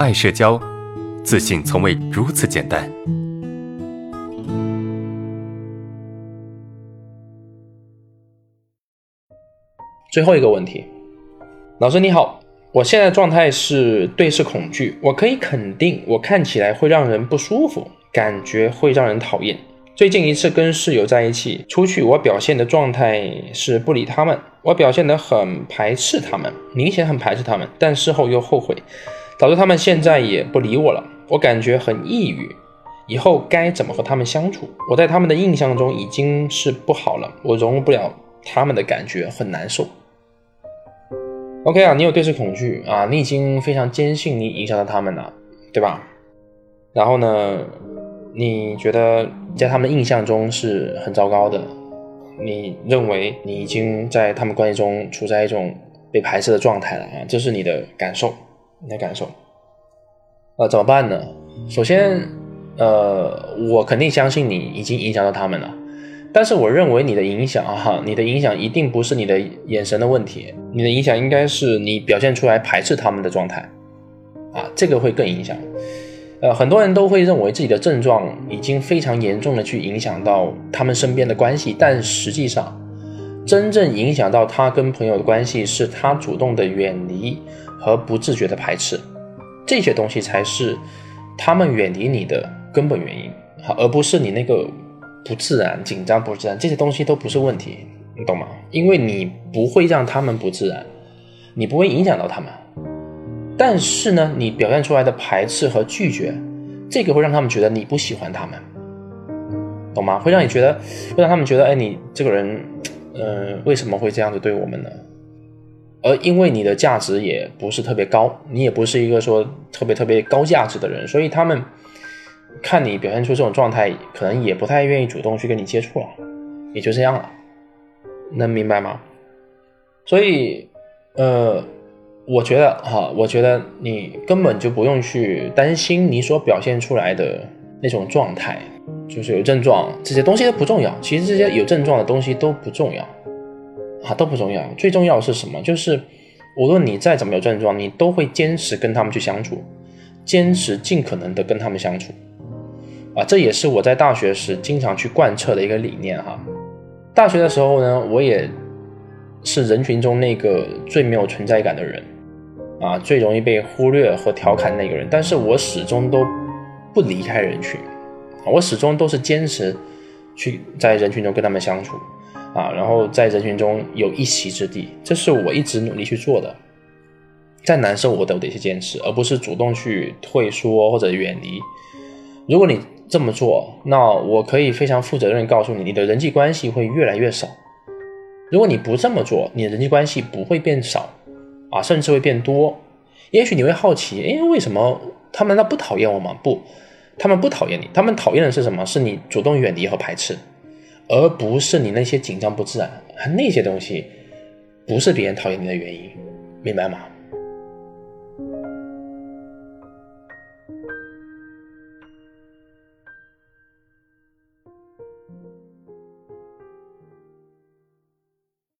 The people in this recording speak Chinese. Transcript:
爱社交，自信从未如此简单。最后一个问题，老师你好，我现在状态是对视恐惧，我可以肯定，我看起来会让人不舒服，感觉会让人讨厌。最近一次跟室友在一起出去，我表现的状态是不理他们，我表现得很排斥他们，明显很排斥他们，但事后又后悔，导致他们现在也不理我了，我感觉很抑郁，以后该怎么和他们相处？我在他们的印象中已经是不好了，我融入不了他们的感觉，很难受。OK 啊，你有对视恐惧啊，你已经非常坚信你影响到他们了，对吧？然后呢？你觉得在他们印象中是很糟糕的，你认为你已经在他们关系中处在一种被排斥的状态了啊，这是你的感受，你的感受。呃，怎么办呢？首先，呃，我肯定相信你已经影响到他们了，但是我认为你的影响哈，你的影响一定不是你的眼神的问题，你的影响应该是你表现出来排斥他们的状态，啊，这个会更影响。呃，很多人都会认为自己的症状已经非常严重的去影响到他们身边的关系，但实际上，真正影响到他跟朋友的关系是他主动的远离和不自觉的排斥，这些东西才是他们远离你的根本原因，而不是你那个不自然、紧张不自然，这些东西都不是问题，你懂吗？因为你不会让他们不自然，你不会影响到他们。但是呢，你表现出来的排斥和拒绝，这个会让他们觉得你不喜欢他们，懂吗？会让你觉得，会让他们觉得，哎，你这个人，呃，为什么会这样子对我们呢？而因为你的价值也不是特别高，你也不是一个说特别特别高价值的人，所以他们看你表现出这种状态，可能也不太愿意主动去跟你接触了，也就这样了，能明白吗？所以，呃。我觉得哈，我觉得你根本就不用去担心你所表现出来的那种状态，就是有症状这些东西都不重要。其实这些有症状的东西都不重要，啊都不重要。最重要是什么？就是无论你再怎么有症状，你都会坚持跟他们去相处，坚持尽可能的跟他们相处。啊，这也是我在大学时经常去贯彻的一个理念哈。大学的时候呢，我也是人群中那个最没有存在感的人。啊，最容易被忽略和调侃那个人，但是我始终都不离开人群，我始终都是坚持去在人群中跟他们相处，啊，然后在人群中有一席之地，这是我一直努力去做的。再难受我都得去坚持，而不是主动去退缩或者远离。如果你这么做，那我可以非常负责任告诉你，你的人际关系会越来越少。如果你不这么做，你的人际关系不会变少。啊，甚至会变多。也许你会好奇，哎，为什么他们难道不讨厌我吗？不，他们不讨厌你，他们讨厌的是什么？是你主动远离和排斥，而不是你那些紧张不自然。那些东西不是别人讨厌你的原因，明白吗？